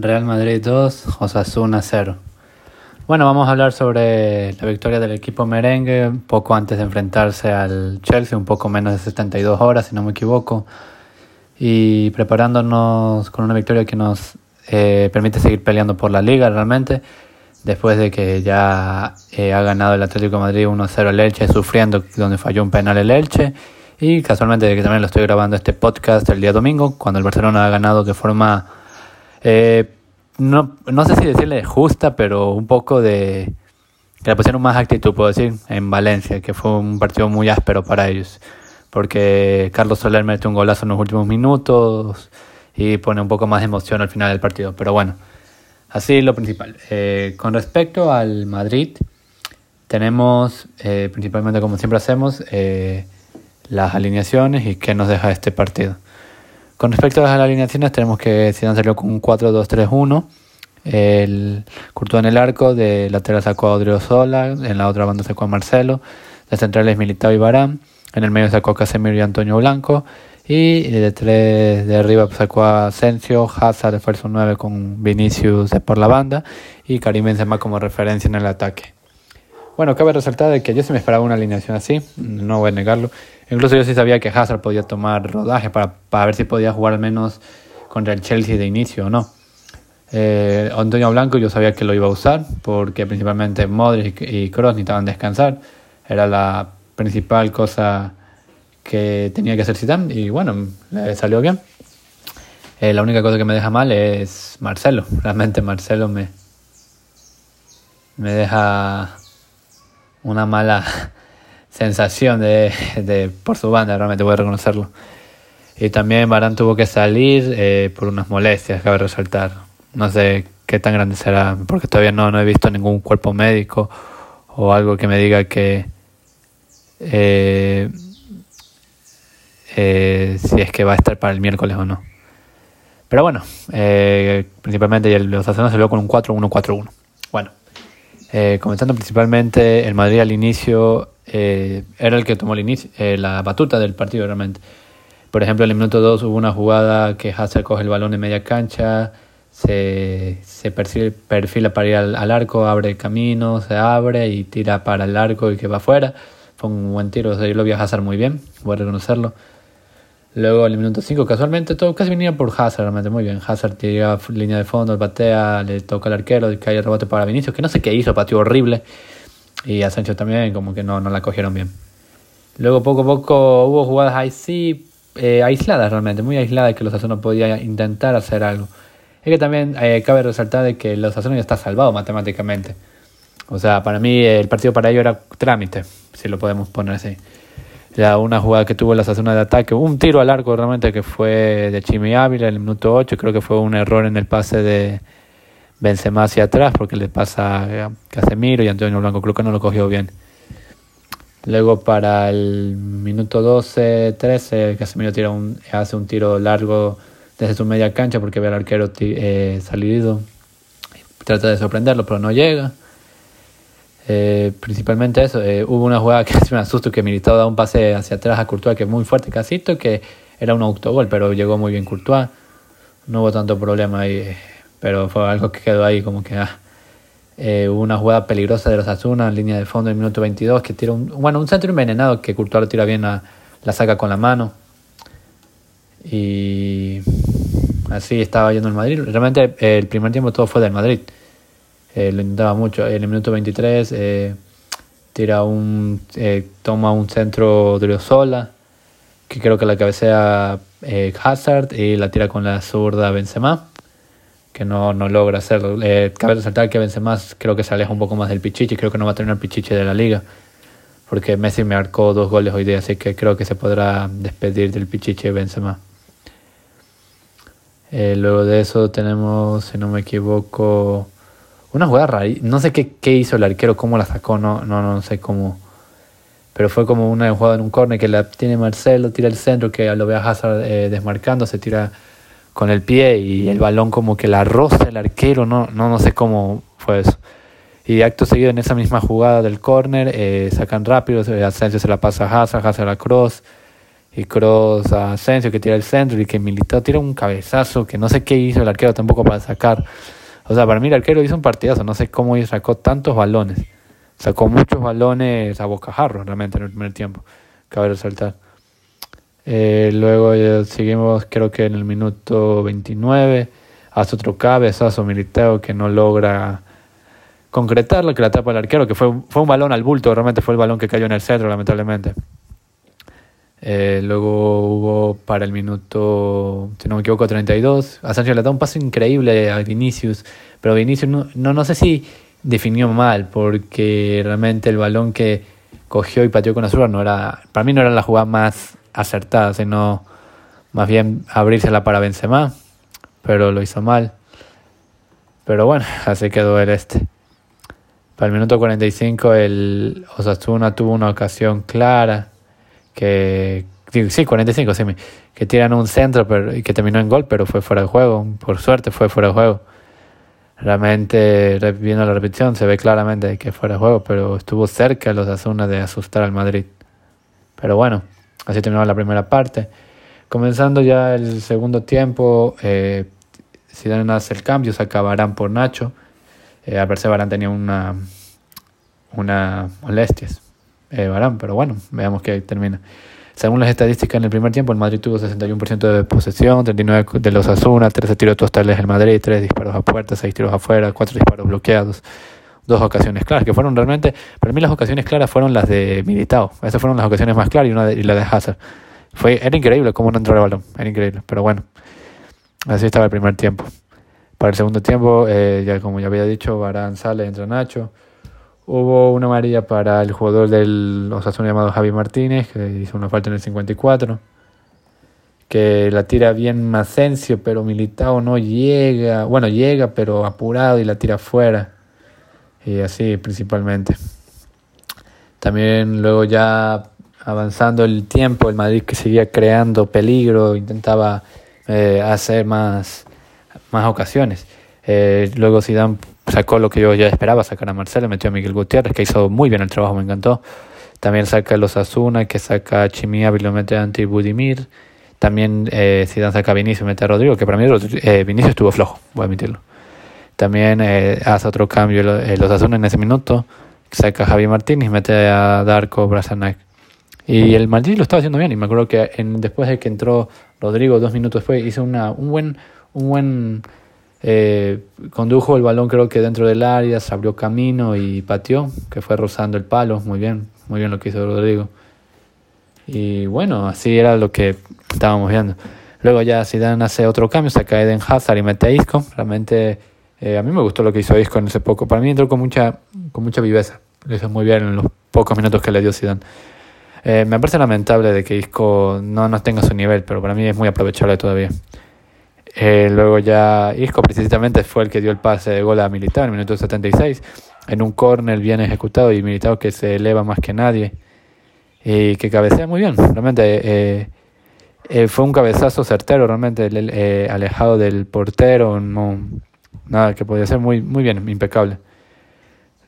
Real Madrid 2, Osasuna 0. Bueno, vamos a hablar sobre la victoria del equipo merengue poco antes de enfrentarse al Chelsea, un poco menos de 72 horas, si no me equivoco, y preparándonos con una victoria que nos eh, permite seguir peleando por la liga realmente, después de que ya eh, ha ganado el Atlético de Madrid 1-0 al Elche, sufriendo donde falló un penal el Elche, y casualmente que también lo estoy grabando este podcast el día domingo, cuando el Barcelona ha ganado de forma eh, no, no sé si decirle justa, pero un poco de que le pusieron más actitud, puedo decir, en Valencia, que fue un partido muy áspero para ellos, porque Carlos Soler mete un golazo en los últimos minutos y pone un poco más de emoción al final del partido. Pero bueno, así lo principal. Eh, con respecto al Madrid, tenemos eh, principalmente, como siempre hacemos, eh, las alineaciones y qué nos deja este partido. Con respecto a las alineaciones, tenemos que Zidane salió con un 4-2-3-1. El Courtois en el arco, de lateral sacó a Sola, en la otra banda sacó a Marcelo, de centrales Militao y Barán, en el medio sacó a Casemiro y Antonio Blanco, y de tres de arriba sacó a Asensio, Hazard de falso 9 con Vinicius por la banda y Karim Benzema como referencia en el ataque. Bueno, cabe resaltar de que yo sí me esperaba una alineación así, no voy a negarlo. Incluso yo sí sabía que Hazard podía tomar rodaje para, para ver si podía jugar al menos contra el Chelsea de inicio o no. Eh, Antonio Blanco yo sabía que lo iba a usar porque principalmente Modric y Kroos necesitaban descansar. Era la principal cosa que tenía que hacer Zidane y bueno, le salió bien. Eh, la única cosa que me deja mal es Marcelo. Realmente Marcelo me, me deja una mala sensación de, de, por su banda, realmente voy a reconocerlo. Y también Barán tuvo que salir eh, por unas molestias, cabe resaltar. No sé qué tan grande será, porque todavía no, no he visto ningún cuerpo médico o algo que me diga que eh, eh, si es que va a estar para el miércoles o no. Pero bueno, principalmente el se salió con un 4-1-4-1. Eh, comenzando principalmente, el Madrid al inicio eh, era el que tomó el inicio, eh, la batuta del partido realmente. Por ejemplo, en el minuto 2 hubo una jugada que Hazard coge el balón en media cancha, se, se perfila para ir al, arco, abre el camino, se abre y tira para el arco y que va afuera. Fue un buen tiro, o sea, yo lo vi a Hazard muy bien, voy a reconocerlo. Luego en el minuto 5, casualmente todo casi venía por Hazard, realmente muy bien. Hazard tira línea de fondo, batea, le toca al arquero, cae el rebote para Vinicius, que no sé qué hizo, pateó horrible. Y a Sancho también, como que no, no la cogieron bien. Luego poco a poco hubo jugadas ahí sí, eh, aisladas realmente, muy aisladas, que los Azunos podía intentar hacer algo. Es que también eh, cabe resaltar de que los Azunos ya está salvado matemáticamente. O sea, para mí el partido para ellos era trámite, si lo podemos poner así una jugada que tuvo la zona de ataque, un tiro al arco realmente que fue de Chimi Ávila en el minuto 8, creo que fue un error en el pase de Benzema hacia atrás porque le pasa a Casemiro y Antonio Blanco, creo que no lo cogió bien. Luego para el minuto 12, 13, Casemiro tira un, hace un tiro largo desde su media cancha porque ve al arquero eh, salido. Trata de sorprenderlo, pero no llega. Eh, principalmente eso, eh, hubo una jugada que se me asustó que Militao da un pase hacia atrás a Courtois que es muy fuerte, casito, que era un autogol, pero llegó muy bien Courtois. No hubo tanto problema ahí, pero fue algo que quedó ahí como que ah, eh, hubo una jugada peligrosa de los Asuna en línea de fondo en el minuto 22 que tira un, bueno, un centro envenenado que Courtois lo tira bien, la saca con la mano. Y así estaba yendo el Madrid. Realmente el primer tiempo todo fue del Madrid. Eh, lo intentaba mucho. En el minuto 23 eh, tira un, eh, toma un centro de que creo que la cabecea Hazard y la tira con la zurda Benzema, que no, no logra hacerlo. cabe resaltar que Benzema creo que se aleja un poco más del Pichichi, creo que no va a tener el Pichichi de la liga, porque Messi me marcó dos goles hoy día, así que creo que se podrá despedir del Pichichi Benzema. luego de eso tenemos, si no me equivoco, una jugada rara. No sé qué, qué, hizo el arquero, cómo la sacó, no, no, no sé cómo. Pero fue como una jugada en un córner que la tiene Marcelo, tira el centro, que lo ve a Hazard eh, desmarcando, se tira con el pie y el balón como que la roza el arquero, no, no, no sé cómo fue eso. Y acto seguido en esa misma jugada del córner, eh, sacan rápido, Asensio se la pasa a Hazard, Hazard a Cross, y cross a Asensio que tira el centro y que Militao tira un cabezazo que no sé qué hizo el arquero tampoco para sacar. O sea, para mí el arquero hizo un partidazo, no sé cómo sacó tantos balones. Sacó muchos balones a bocajarro realmente en el primer tiempo, cabe resaltar. Eh, luego seguimos, creo que en el minuto 29, hace otro cabezazo Militao que no logra concretar lo que la tapa el arquero, que fue, fue un balón al bulto, realmente fue el balón que cayó en el centro, lamentablemente. Eh, luego hubo para el minuto, si no me equivoco, 32. A Sánchez le da un paso increíble a Vinicius, pero Vinicius no, no, no sé si definió mal, porque realmente el balón que cogió y pateó con Azul no era, para mí no era la jugada más acertada, sino más bien abrírsela para Benzema, pero lo hizo mal. Pero bueno, así quedó el este. Para el minuto 45 el Osasuna tuvo una ocasión clara que sí, 45, sí, que tiran un centro pero, que terminó en gol, pero fue fuera de juego. Por suerte fue fuera de juego. Realmente, viendo la repetición, se ve claramente que fuera de juego, pero estuvo cerca los Asuna de asustar al Madrid. Pero bueno, así terminó la primera parte. Comenzando ya el segundo tiempo, eh, dan hace el cambio, se acabarán por Nacho. Eh, al Barán tenía una, una molestias eh, Barán, pero bueno, veamos que termina. Según las estadísticas en el primer tiempo, el Madrid tuvo 61% de posesión, 39 de los Asuna, 13 tiros totales del Madrid, 3 disparos a puerta, 6 tiros afuera, 4 disparos bloqueados, dos ocasiones claras, que fueron realmente, para mí las ocasiones claras fueron las de Militao, esas fueron las ocasiones más claras y, una y la de Hazard. Fue, era increíble cómo no entró el balón, era increíble, pero bueno, así estaba el primer tiempo. Para el segundo tiempo, eh, ya como ya había dicho, Barán sale, entra Nacho. Hubo una amarilla para el jugador del Osasuna llamado Javi Martínez, que hizo una falta en el 54. Que la tira bien Macencio, pero Militao no llega. Bueno, llega, pero apurado y la tira fuera. Y así principalmente. También luego ya avanzando el tiempo, el Madrid que seguía creando peligro, intentaba eh, hacer más, más ocasiones. Eh, luego Zidane sacó lo que yo ya esperaba, sacar a Marcelo, metió a Miguel Gutiérrez, que hizo muy bien el trabajo, me encantó. También saca a los Asuna, que saca a Chimia, lo mete a Anti Budimir. También eh, Zidane saca a Vinicius, mete a Rodrigo, que para mí eh, Vinicius estuvo flojo, voy a admitirlo. También eh, hace otro cambio eh, los Asuna en ese minuto, saca a Javi Martínez, mete a Darko Brasanac. Y el Madrid lo estaba haciendo bien, y me acuerdo que en, después de que entró Rodrigo, dos minutos después, hizo una, un buen, un buen eh, condujo el balón creo que dentro del área, se abrió camino y pateó, que fue rozando el palo, muy bien, muy bien lo que hizo Rodrigo. Y bueno, así era lo que estábamos viendo. Luego ya Zidane hace otro cambio, saca Eden Hazard y mete a Isco. Realmente eh, a mí me gustó lo que hizo Isco en ese poco. Para mí entró con mucha, con mucha viveza. Lo hizo muy bien en los pocos minutos que le dio Zidane. Eh, me parece lamentable de que Isco no, no tenga su nivel, pero para mí es muy aprovechable todavía. Eh, luego ya Isco precisamente fue el que dio el pase de gol a Militao en el minuto 76, en un córner bien ejecutado y Militao que se eleva más que nadie y que cabecea muy bien. Realmente eh, eh, fue un cabezazo certero, realmente alejado del portero, no, nada que podía ser muy, muy bien, impecable.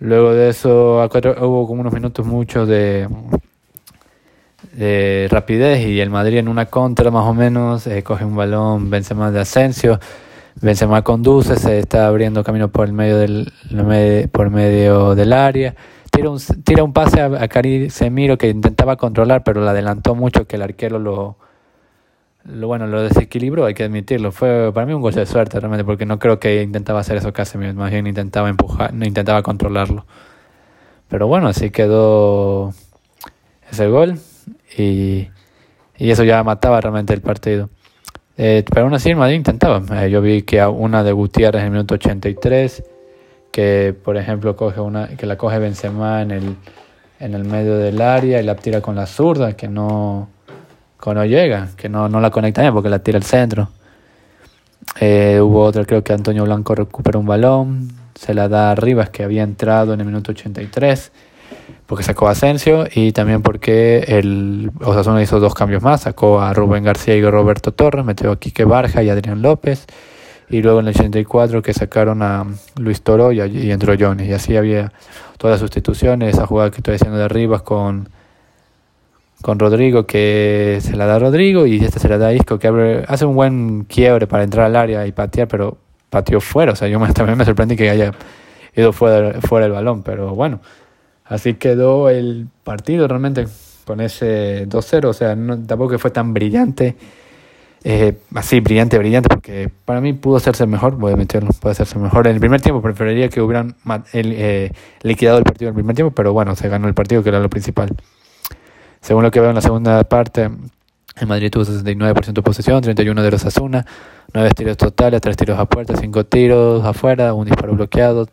Luego de eso hubo como unos minutos muchos de de rapidez y el Madrid en una contra más o menos eh, coge un balón, vence más de Asensio, Benzema conduce, se está abriendo camino por el medio del por medio del área, tira un, tira un pase a, a Cari Semiro que intentaba controlar pero lo adelantó mucho que el arquero lo, bueno lo desequilibró, hay que admitirlo, fue para mí un gol de suerte realmente porque no creo que intentaba hacer eso Casemiro, más bien intentaba empujar, no intentaba controlarlo. Pero bueno, así quedó ese gol y, y eso ya mataba realmente el partido. Eh, pero aún así el Madrid intentaba. Eh, yo vi que una de Gutiérrez en el minuto 83, que por ejemplo coge una, que la coge Benzema en el, en el medio del área y la tira con la zurda, que no, que no llega, que no, no la conecta bien porque la tira al centro. Eh, hubo otra, creo que Antonio Blanco recupera un balón, se la da a Rivas que había entrado en el minuto 83 porque sacó a Asensio y también porque el Osasuna hizo dos cambios más, sacó a Rubén García y Roberto Torres, metió a Quique Barja y Adrián López, y luego en el 84 que sacaron a Luis Toro y, y entró Jones, y así había todas las sustituciones, esa jugada que estoy diciendo de Rivas con, con Rodrigo que se la da Rodrigo y este se la da a Isco que abre, hace un buen quiebre para entrar al área y patear, pero pateó fuera. O sea, yo también me sorprendí que haya ido fuera, fuera el balón, pero bueno, así quedó el partido realmente con ese 2-0. O sea, no, tampoco fue tan brillante. Eh, así, brillante, brillante, porque para mí pudo hacerse mejor, voy a meterlo, puede hacerse mejor. En el primer tiempo preferiría que hubieran eh, liquidado el partido en el primer tiempo, pero bueno, se ganó el partido, que era lo principal. Según lo que veo en la segunda parte, en Madrid tuvo 69% de posesión, 31 de los Asuna, 9 tiros totales, 3 tiros a puerta, 5 tiros afuera, un disparo bloqueado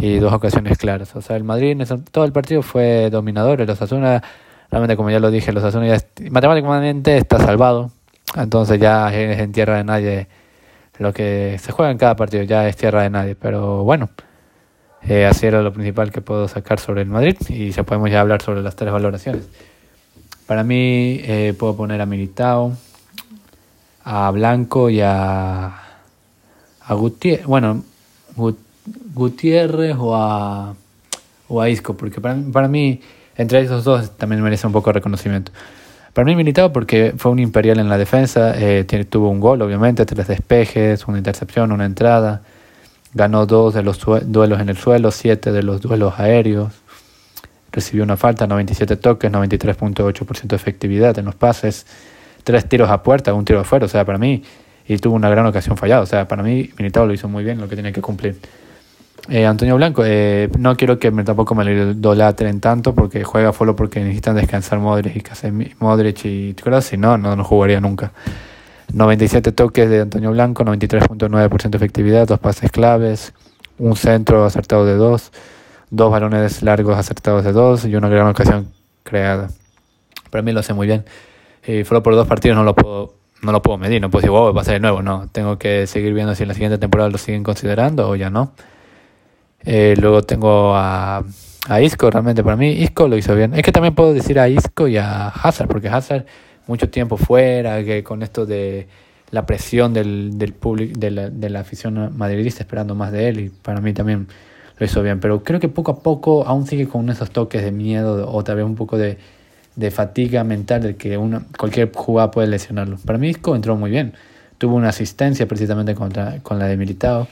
y dos ocasiones claras. O sea, el Madrid en todo el partido fue dominador, el Osasuna, realmente como ya lo dije, el Osasuna ya matemáticamente está salvado, entonces ya es en tierra de nadie lo que se juega en cada partido, ya es tierra de nadie, pero bueno. Eh, así era lo principal que puedo sacar sobre el Madrid y ya podemos ya hablar sobre las tres valoraciones. Para mí eh, puedo poner a Militao, a Blanco y a, a Gutiérrez, bueno, Gutiérrez o a, o a Isco, porque para, para mí entre esos dos también merece un poco de reconocimiento. Para mí Militao porque fue un imperial en la defensa, eh, tuvo un gol obviamente, tres despejes, una intercepción, una entrada, ganó dos de los duelos en el suelo, siete de los duelos aéreos, recibió una falta, 97 toques, 93.8% de efectividad en los pases, tres tiros a puerta, un tiro afuera, o sea, para mí, y tuvo una gran ocasión fallada, o sea, para mí Militao lo hizo muy bien, lo que tiene que cumplir. Eh, Antonio Blanco, eh, no quiero que me, tampoco me lo idolatren tanto porque juega solo porque necesitan descansar Modric y Modric y Kroos, si no, no, no jugaría nunca. 97 toques de Antonio Blanco, 93.9% de efectividad, dos pases claves, un centro acertado de dos dos balones largos acertados de dos y una gran ocasión creada. Para mí lo hace muy bien. Y solo por dos partidos no lo puedo no lo puedo medir, no puedo decir, wow, va a ser de nuevo, no. Tengo que seguir viendo si en la siguiente temporada lo siguen considerando o ya no. Eh, luego tengo a, a Isco, realmente para mí Isco lo hizo bien. Es que también puedo decir a Isco y a Hazard, porque Hazard mucho tiempo fuera, que con esto de la presión del, del público, de la, de la afición madridista esperando más de él, y para mí también lo hizo bien. Pero creo que poco a poco aún sigue con esos toques de miedo o tal vez un poco de, de fatiga mental de que una, cualquier jugada puede lesionarlo. Para mí Isco entró muy bien. Tuvo una asistencia precisamente contra, con la de Militao.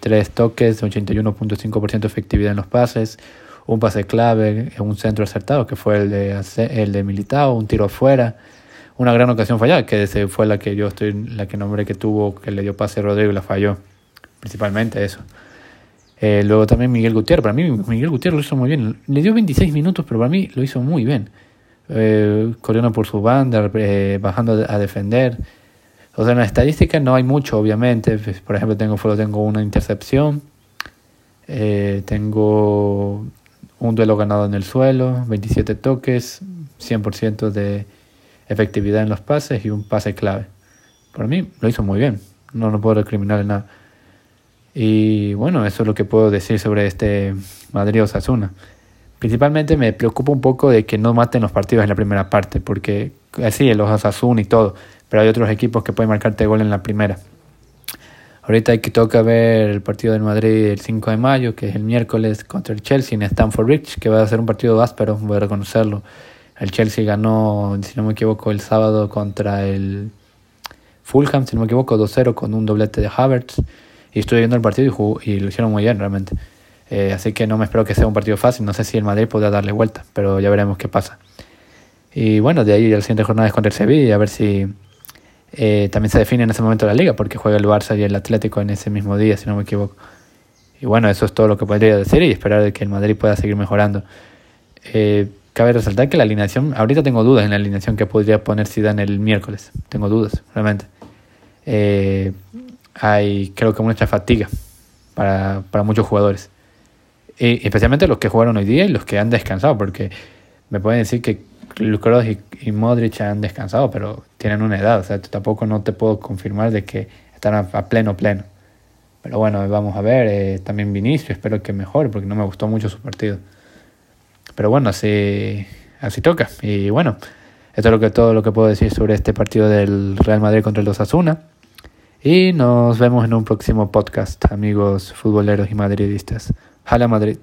Tres toques, 81.5% de efectividad en los pases. Un pase clave, un centro acertado que fue el de, el de Militao, un tiro afuera. Una gran ocasión fallada, que fue la que yo estoy, la que nombré que tuvo, que le dio pase a Rodrigo y la falló. Principalmente eso. Eh, luego también Miguel Gutiérrez. Para mí Miguel Gutiérrez lo hizo muy bien. Le dio 26 minutos, pero para mí lo hizo muy bien. Eh, corriendo por su banda, eh, bajando a defender. O sea, en la estadística no hay mucho, obviamente. Pues, por ejemplo, tengo, tengo una intercepción. Eh, tengo un duelo ganado en el suelo, 27 toques, 100% de efectividad en los pases y un pase clave. Para mí lo hizo muy bien. No, no puedo recriminarle nada. Y bueno, eso es lo que puedo decir sobre este Madrid Osasuna. Principalmente me preocupa un poco de que no maten los partidos en la primera parte, porque así los Osasuna y todo, pero hay otros equipos que pueden marcarte gol en la primera. Ahorita hay que toca ver el partido del Madrid el 5 de mayo, que es el miércoles contra el Chelsea en Stamford Bridge, que va a ser un partido áspero, voy a reconocerlo. El Chelsea ganó, si no me equivoco, el sábado contra el Fulham, si no me equivoco, 2-0 con un doblete de Havertz. Y estuve viendo el partido y, lo hicieron muy bien realmente. Eh, así que no me espero que sea un partido fácil. No sé si el Madrid podrá darle vuelta, pero ya veremos qué pasa. Y bueno, de ahí la siguiente jornada es contra el Sevilla, a ver si eh, también se define en ese momento la liga, porque juega el Barça y el Atlético en ese mismo día, si no me equivoco. Y bueno, eso es todo lo que podría decir y esperar de que el Madrid pueda seguir mejorando. Eh, cabe resaltar que la alineación, ahorita tengo dudas en la alineación que podría poner Zidane el miércoles. Tengo dudas, realmente. Eh, hay creo que mucha fatiga para, para muchos jugadores. Y especialmente los que jugaron hoy día y los que han descansado, porque me pueden decir que Kroos y, y, Modric han descansado, pero tienen una edad, o sea, tampoco no te puedo confirmar de que están a, pleno, pleno. Pero bueno, vamos a ver, eh, también Vinicio, espero que mejore, porque no me gustó mucho su partido. Pero bueno, así, así toca. Y bueno, esto es lo que, todo lo que puedo decir sobre este partido del Real Madrid contra el Osasuna. Y nos vemos en un próximo podcast, amigos futboleros y madridistas. Hala Madrid.